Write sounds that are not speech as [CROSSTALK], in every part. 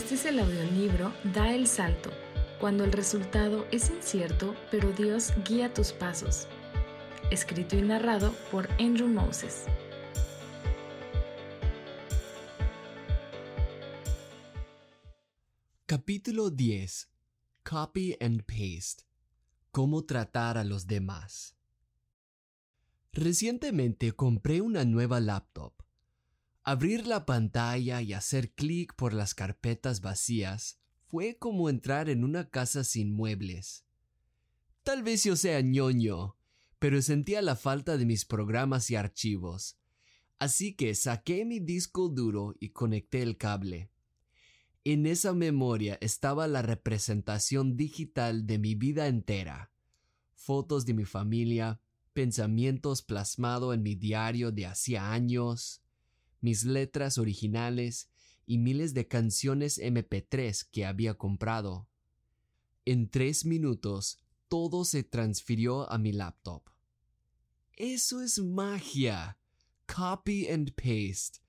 Este es el audiolibro Da el Salto, cuando el resultado es incierto, pero Dios guía tus pasos. Escrito y narrado por Andrew Moses. Capítulo 10. Copy and Paste. Cómo tratar a los demás. Recientemente compré una nueva laptop. Abrir la pantalla y hacer clic por las carpetas vacías fue como entrar en una casa sin muebles. Tal vez yo sea ñoño, pero sentía la falta de mis programas y archivos, así que saqué mi disco duro y conecté el cable. En esa memoria estaba la representación digital de mi vida entera, fotos de mi familia, pensamientos plasmado en mi diario de hacía años, mis letras originales y miles de canciones MP3 que había comprado. En tres minutos todo se transfirió a mi laptop. Eso es magia. Copy and paste.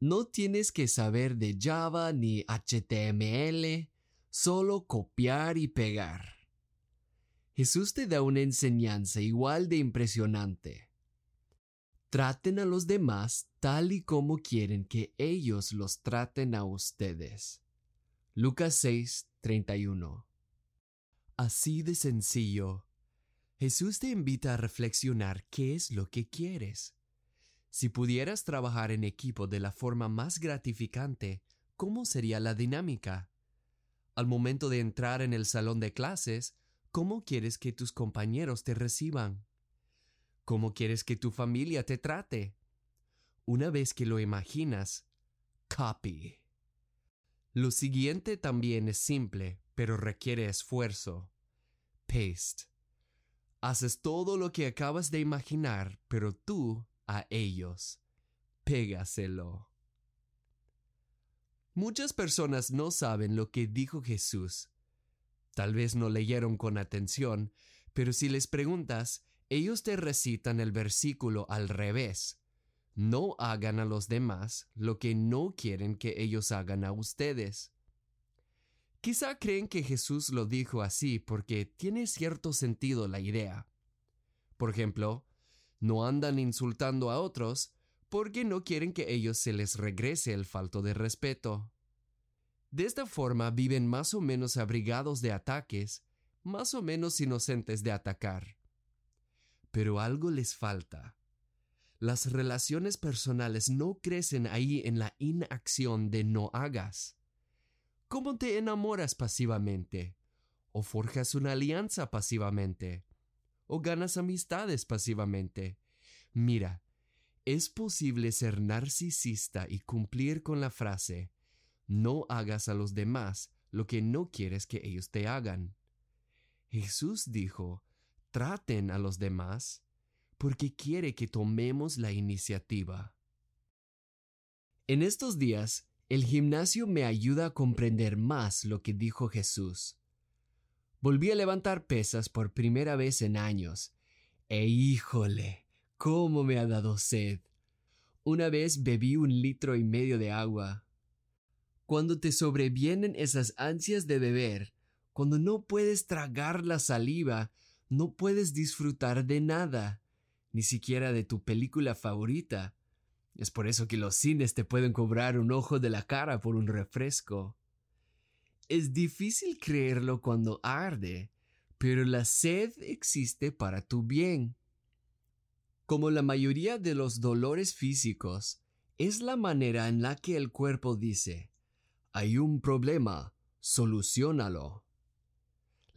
No tienes que saber de Java ni HTML, solo copiar y pegar. Jesús te da una enseñanza igual de impresionante. Traten a los demás tal y como quieren que ellos los traten a ustedes. Lucas 6, 31. Así de sencillo. Jesús te invita a reflexionar qué es lo que quieres. Si pudieras trabajar en equipo de la forma más gratificante, ¿cómo sería la dinámica? Al momento de entrar en el salón de clases, ¿Cómo quieres que tus compañeros te reciban? ¿Cómo quieres que tu familia te trate? Una vez que lo imaginas, copy. Lo siguiente también es simple, pero requiere esfuerzo. Paste. Haces todo lo que acabas de imaginar, pero tú a ellos. Pégaselo. Muchas personas no saben lo que dijo Jesús Tal vez no leyeron con atención, pero si les preguntas, ellos te recitan el versículo al revés. No hagan a los demás lo que no quieren que ellos hagan a ustedes. Quizá creen que Jesús lo dijo así porque tiene cierto sentido la idea. Por ejemplo, no andan insultando a otros porque no quieren que ellos se les regrese el falto de respeto. De esta forma viven más o menos abrigados de ataques, más o menos inocentes de atacar. Pero algo les falta. Las relaciones personales no crecen ahí en la inacción de no hagas. ¿Cómo te enamoras pasivamente? ¿O forjas una alianza pasivamente? ¿O ganas amistades pasivamente? Mira, es posible ser narcisista y cumplir con la frase no hagas a los demás lo que no quieres que ellos te hagan. Jesús dijo, traten a los demás porque quiere que tomemos la iniciativa. En estos días, el gimnasio me ayuda a comprender más lo que dijo Jesús. Volví a levantar pesas por primera vez en años. E híjole, cómo me ha dado sed. Una vez bebí un litro y medio de agua, cuando te sobrevienen esas ansias de beber, cuando no puedes tragar la saliva, no puedes disfrutar de nada, ni siquiera de tu película favorita. Es por eso que los cines te pueden cobrar un ojo de la cara por un refresco. Es difícil creerlo cuando arde, pero la sed existe para tu bien. Como la mayoría de los dolores físicos, es la manera en la que el cuerpo dice, hay un problema, solucionalo.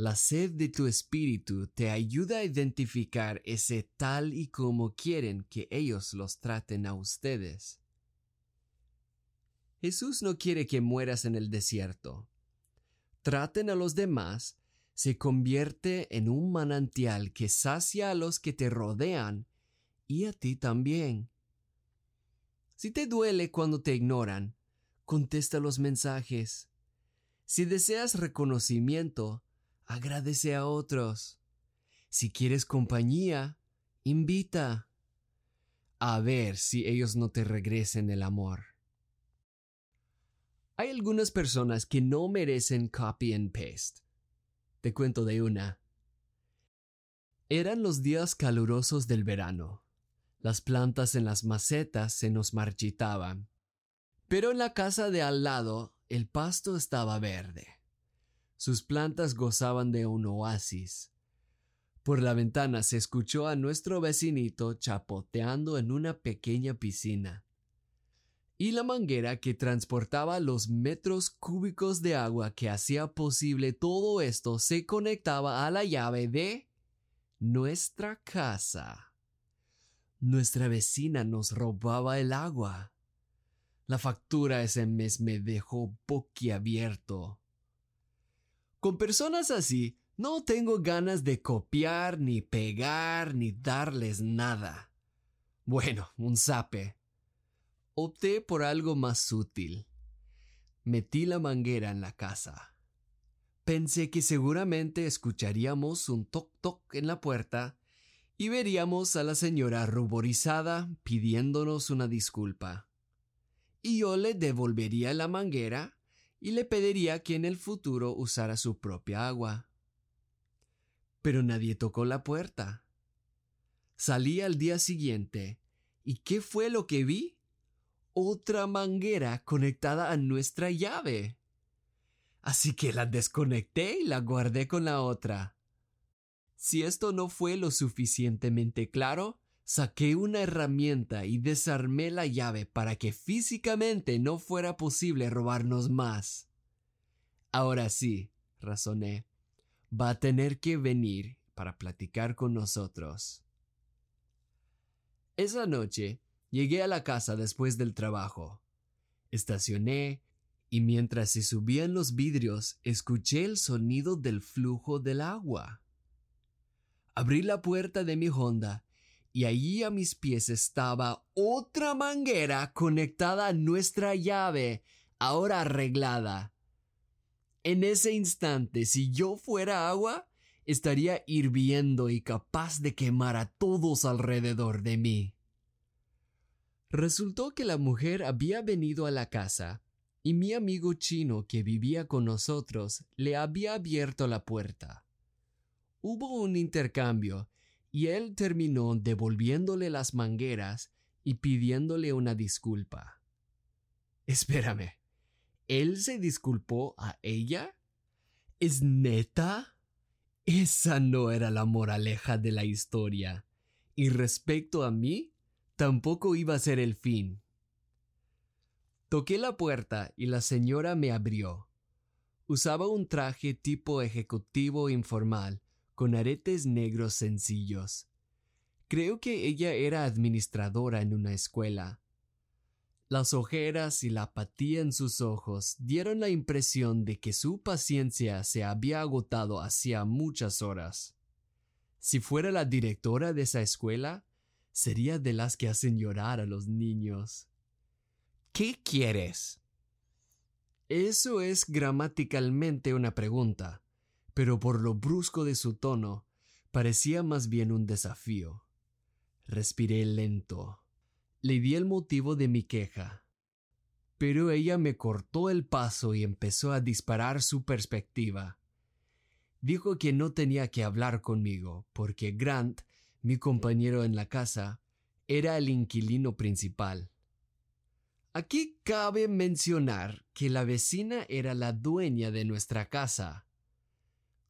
La sed de tu espíritu te ayuda a identificar ese tal y como quieren que ellos los traten a ustedes. Jesús no quiere que mueras en el desierto. Traten a los demás se convierte en un manantial que sacia a los que te rodean y a ti también. Si te duele cuando te ignoran, contesta los mensajes. Si deseas reconocimiento, agradece a otros. Si quieres compañía, invita. A ver si ellos no te regresen el amor. Hay algunas personas que no merecen copy and paste. Te cuento de una. Eran los días calurosos del verano. Las plantas en las macetas se nos marchitaban. Pero en la casa de al lado el pasto estaba verde. Sus plantas gozaban de un oasis. Por la ventana se escuchó a nuestro vecinito chapoteando en una pequeña piscina. Y la manguera que transportaba los metros cúbicos de agua que hacía posible todo esto se conectaba a la llave de nuestra casa. Nuestra vecina nos robaba el agua. La factura ese mes me dejó boquiabierto. Con personas así, no tengo ganas de copiar, ni pegar, ni darles nada. Bueno, un zape. Opté por algo más útil. Metí la manguera en la casa. Pensé que seguramente escucharíamos un toc-toc en la puerta y veríamos a la señora ruborizada pidiéndonos una disculpa. Y yo le devolvería la manguera y le pediría que en el futuro usara su propia agua. Pero nadie tocó la puerta. Salí al día siguiente y ¿qué fue lo que vi? Otra manguera conectada a nuestra llave así que la desconecté y la guardé con la otra. Si esto no fue lo suficientemente claro, saqué una herramienta y desarmé la llave para que físicamente no fuera posible robarnos más. Ahora sí, razoné, va a tener que venir para platicar con nosotros. Esa noche llegué a la casa después del trabajo. Estacioné y mientras se subían los vidrios escuché el sonido del flujo del agua. Abrí la puerta de mi Honda y allí a mis pies estaba otra manguera conectada a nuestra llave, ahora arreglada. En ese instante, si yo fuera agua, estaría hirviendo y capaz de quemar a todos alrededor de mí. Resultó que la mujer había venido a la casa y mi amigo chino que vivía con nosotros le había abierto la puerta. Hubo un intercambio y él terminó devolviéndole las mangueras y pidiéndole una disculpa. [LAUGHS] Espérame, ¿él se disculpó a ella? ¿Es neta? Esa no era la moraleja de la historia. Y respecto a mí, tampoco iba a ser el fin. Toqué la puerta y la señora me abrió. Usaba un traje tipo ejecutivo informal, con aretes negros sencillos. Creo que ella era administradora en una escuela. Las ojeras y la apatía en sus ojos dieron la impresión de que su paciencia se había agotado hacía muchas horas. Si fuera la directora de esa escuela, sería de las que hacen llorar a los niños. ¿Qué quieres? Eso es gramaticalmente una pregunta, pero por lo brusco de su tono, parecía más bien un desafío. Respiré lento. Le di el motivo de mi queja. Pero ella me cortó el paso y empezó a disparar su perspectiva. Dijo que no tenía que hablar conmigo, porque Grant, mi compañero en la casa, era el inquilino principal. Aquí cabe mencionar que la vecina era la dueña de nuestra casa.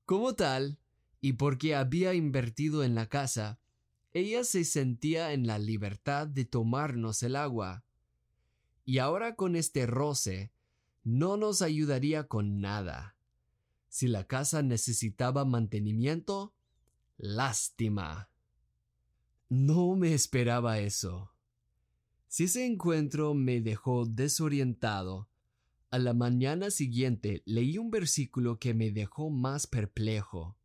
Como tal, y porque había invertido en la casa, ella se sentía en la libertad de tomarnos el agua. Y ahora con este roce, no nos ayudaría con nada. Si la casa necesitaba mantenimiento, lástima. No me esperaba eso. Si ese encuentro me dejó desorientado, a la mañana siguiente leí un versículo que me dejó más perplejo.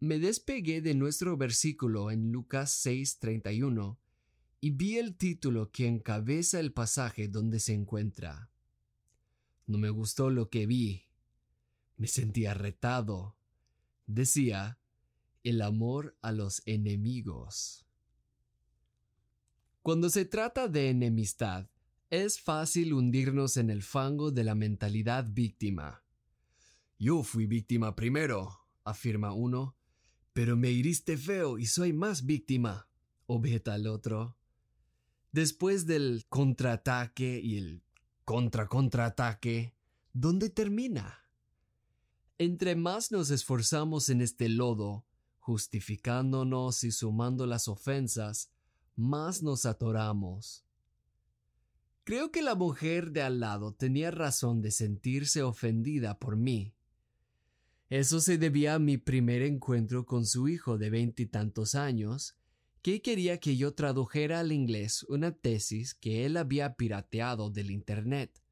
Me despegué de nuestro versículo en Lucas 6:31 y vi el título que encabeza el pasaje donde se encuentra. No me gustó lo que vi. Me sentí retado. Decía, el amor a los enemigos. Cuando se trata de enemistad, Es fácil hundirnos en el fango de la mentalidad víctima. Yo fui víctima primero, afirma uno, pero me hiriste feo y soy más víctima, objeta el otro. Después del contraataque y el contra-contraataque, ¿dónde termina? Entre más nos esforzamos en este lodo, justificándonos y sumando las ofensas, más nos atoramos. Creo que la mujer de al lado tenía razón de sentirse ofendida por mí. Eso se debía a mi primer encuentro con su hijo de veintitantos años, que quería que yo tradujera al inglés una tesis que él había pirateado del Internet.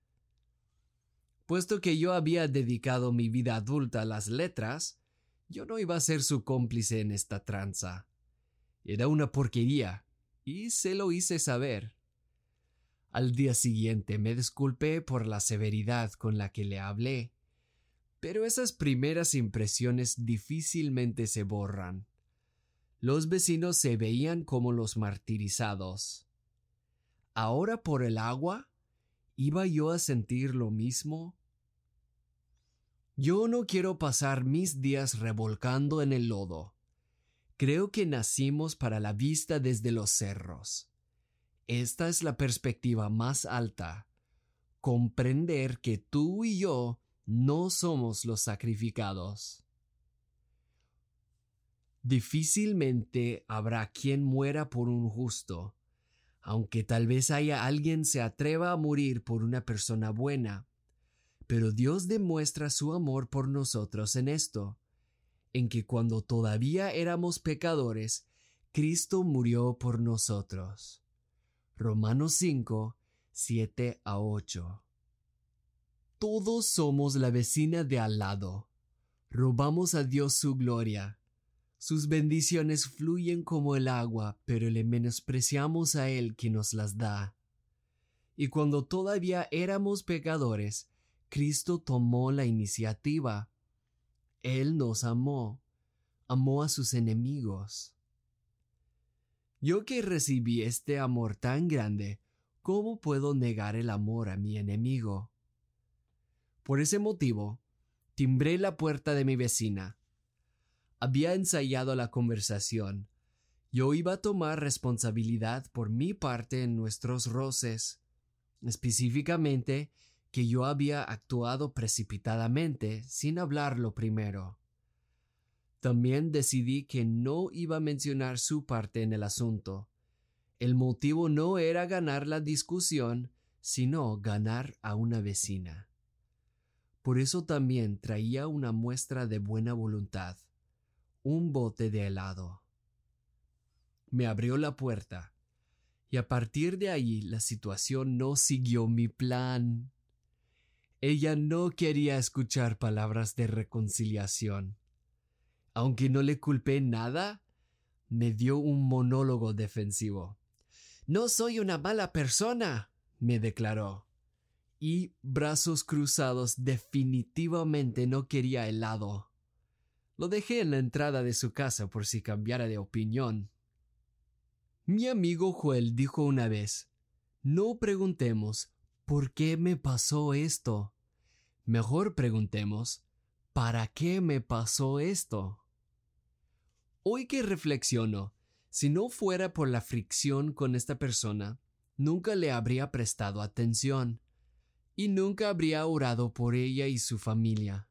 Puesto que yo había dedicado mi vida adulta a las letras, yo no iba a ser su cómplice en esta tranza. Era una porquería, y se lo hice saber. Al día siguiente me disculpé por la severidad con la que le hablé, pero esas primeras impresiones difícilmente se borran. Los vecinos se veían como los martirizados. ¿Ahora por el agua? ¿Iba yo a sentir lo mismo? Yo no quiero pasar mis días revolcando en el lodo. Creo que nacimos para la vista desde los cerros. Esta es la perspectiva más alta. Comprender que tú y yo no somos los sacrificados. Difícilmente habrá quien muera por un justo, aunque tal vez haya alguien se atreva a morir por una persona buena. Pero Dios demuestra su amor por nosotros en esto, en que cuando todavía éramos pecadores, Cristo murió por nosotros. Romanos 5, 7 a 8. Todos somos la vecina de al lado. Robamos a Dios su gloria sus bendiciones fluyen como el agua, pero le menospreciamos a Él que nos las da. Y cuando todavía éramos pecadores, Cristo tomó la iniciativa. Él nos amó, amó a sus enemigos. Yo que recibí este amor tan grande, ¿cómo puedo negar el amor a mi enemigo? Por ese motivo, timbré la puerta de mi vecina había ensayado la conversación. Yo iba a tomar responsabilidad por mi parte en nuestros roces, específicamente que yo había actuado precipitadamente sin hablarlo primero. También decidí que no iba a mencionar su parte en el asunto. El motivo no era ganar la discusión, sino ganar a una vecina. Por eso también traía una muestra de buena voluntad un bote de helado. Me abrió la puerta, y a partir de ahí la situación no siguió mi plan. Ella no quería escuchar palabras de reconciliación. Aunque no le culpé nada, me dio un monólogo defensivo. No soy una mala persona, me declaró. Y, brazos cruzados, definitivamente no quería helado. Lo dejé en la entrada de su casa por si cambiara de opinión. Mi amigo Joel dijo una vez, no preguntemos ¿por qué me pasó esto? Mejor preguntemos ¿para qué me pasó esto? Hoy que reflexiono, si no fuera por la fricción con esta persona, nunca le habría prestado atención y nunca habría orado por ella y su familia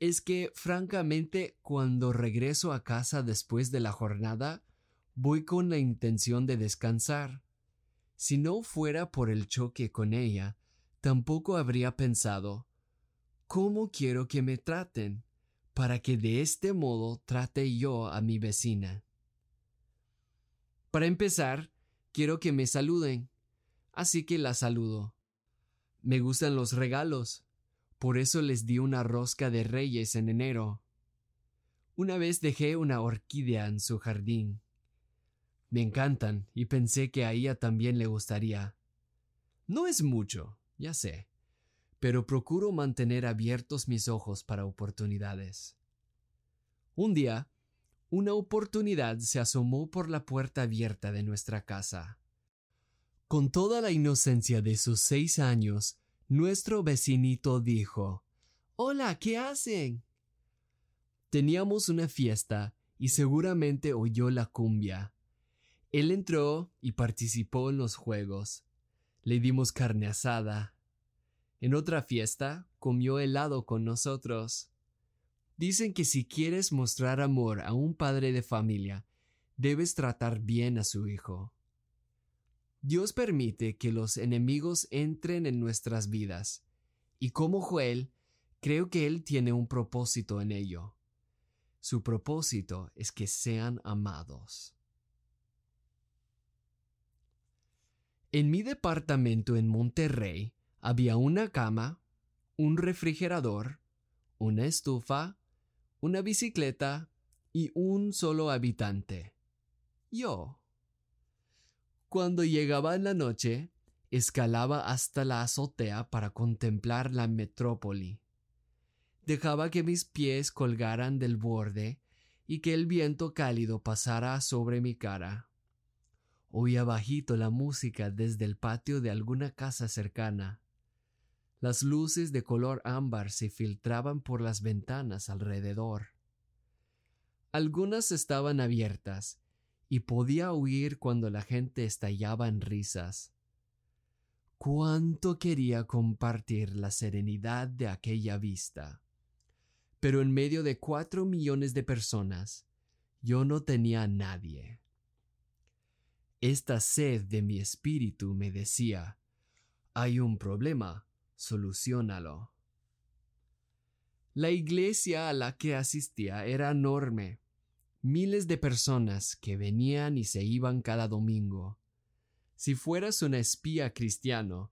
es que francamente cuando regreso a casa después de la jornada, voy con la intención de descansar. Si no fuera por el choque con ella, tampoco habría pensado ¿Cómo quiero que me traten? Para que de este modo trate yo a mi vecina. Para empezar, quiero que me saluden, así que la saludo. Me gustan los regalos, por eso les di una rosca de reyes en enero. Una vez dejé una orquídea en su jardín. Me encantan y pensé que a ella también le gustaría. No es mucho, ya sé, pero procuro mantener abiertos mis ojos para oportunidades. Un día, una oportunidad se asomó por la puerta abierta de nuestra casa. Con toda la inocencia de sus seis años, nuestro vecinito dijo, Hola, ¿qué hacen? Teníamos una fiesta y seguramente oyó la cumbia. Él entró y participó en los juegos. Le dimos carne asada. En otra fiesta comió helado con nosotros. Dicen que si quieres mostrar amor a un padre de familia, debes tratar bien a su hijo. Dios permite que los enemigos entren en nuestras vidas, y como Joel, creo que Él tiene un propósito en ello. Su propósito es que sean amados. En mi departamento en Monterrey había una cama, un refrigerador, una estufa, una bicicleta y un solo habitante. Yo. Cuando llegaba en la noche, escalaba hasta la azotea para contemplar la metrópoli. Dejaba que mis pies colgaran del borde y que el viento cálido pasara sobre mi cara. Oía bajito la música desde el patio de alguna casa cercana. Las luces de color ámbar se filtraban por las ventanas alrededor. Algunas estaban abiertas y podía oír cuando la gente estallaba en risas. Cuánto quería compartir la serenidad de aquella vista. Pero en medio de cuatro millones de personas, yo no tenía a nadie. Esta sed de mi espíritu me decía, hay un problema, solucionalo. La iglesia a la que asistía era enorme, miles de personas que venían y se iban cada domingo. Si fueras un espía cristiano,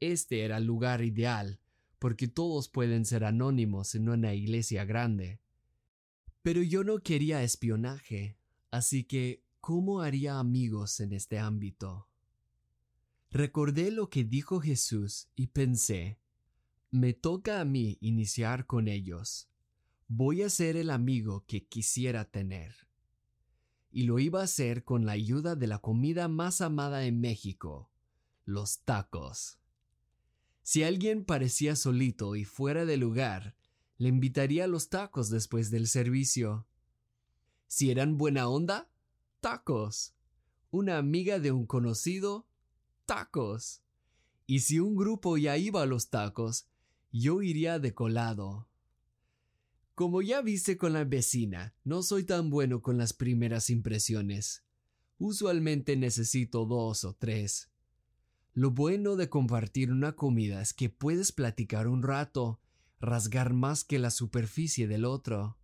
este era el lugar ideal, porque todos pueden ser anónimos en una iglesia grande. Pero yo no quería espionaje, así que ¿Cómo haría amigos en este ámbito? Recordé lo que dijo Jesús y pensé, me toca a mí iniciar con ellos. Voy a ser el amigo que quisiera tener. Y lo iba a hacer con la ayuda de la comida más amada en México, los tacos. Si alguien parecía solito y fuera de lugar, le invitaría a los tacos después del servicio. Si eran buena onda, tacos. Una amiga de un conocido, tacos. Y si un grupo ya iba a los tacos, yo iría de colado. Como ya viste con la vecina, no soy tan bueno con las primeras impresiones. Usualmente necesito dos o tres. Lo bueno de compartir una comida es que puedes platicar un rato, rasgar más que la superficie del otro.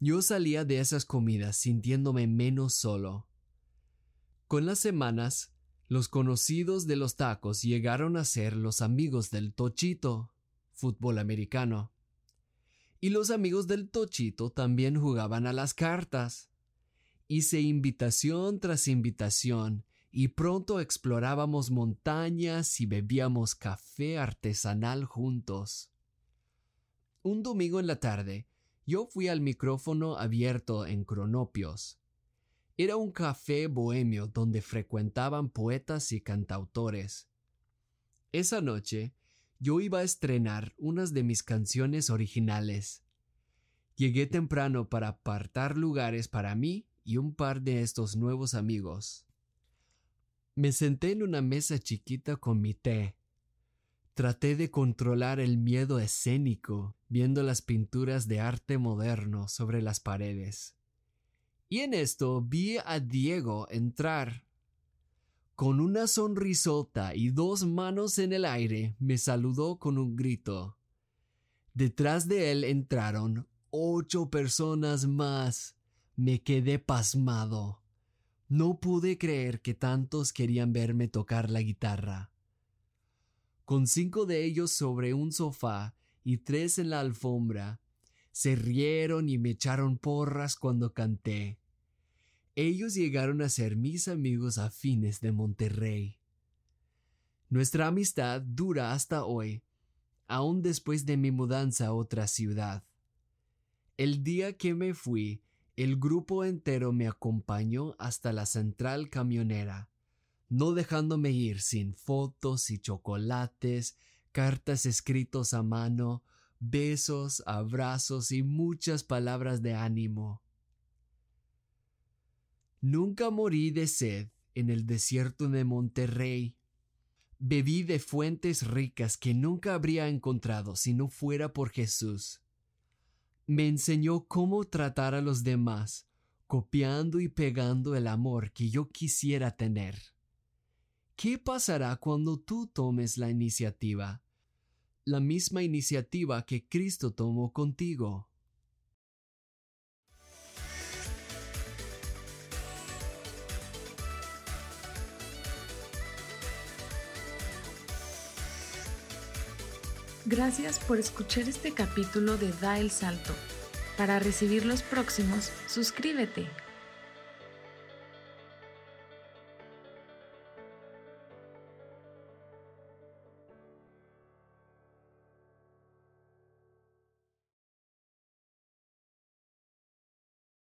Yo salía de esas comidas sintiéndome menos solo. Con las semanas, los conocidos de los tacos llegaron a ser los amigos del tochito, fútbol americano. Y los amigos del tochito también jugaban a las cartas. Hice invitación tras invitación y pronto explorábamos montañas y bebíamos café artesanal juntos. Un domingo en la tarde, yo fui al micrófono abierto en Cronopios. Era un café bohemio donde frecuentaban poetas y cantautores. Esa noche yo iba a estrenar unas de mis canciones originales. Llegué temprano para apartar lugares para mí y un par de estos nuevos amigos. Me senté en una mesa chiquita con mi té. Traté de controlar el miedo escénico viendo las pinturas de arte moderno sobre las paredes. Y en esto vi a Diego entrar. Con una sonrisota y dos manos en el aire me saludó con un grito. Detrás de él entraron ocho personas más. Me quedé pasmado. No pude creer que tantos querían verme tocar la guitarra. Con cinco de ellos sobre un sofá y tres en la alfombra. Se rieron y me echaron porras cuando canté. Ellos llegaron a ser mis amigos afines de Monterrey. Nuestra amistad dura hasta hoy, aun después de mi mudanza a otra ciudad. El día que me fui, el grupo entero me acompañó hasta la central camionera, no dejándome ir sin fotos y chocolates, cartas escritos a mano, besos, abrazos y muchas palabras de ánimo. Nunca morí de sed en el desierto de Monterrey. Bebí de fuentes ricas que nunca habría encontrado si no fuera por Jesús. Me enseñó cómo tratar a los demás, copiando y pegando el amor que yo quisiera tener. ¿Qué pasará cuando tú tomes la iniciativa? La misma iniciativa que Cristo tomó contigo. Gracias por escuchar este capítulo de Da el Salto. Para recibir los próximos, suscríbete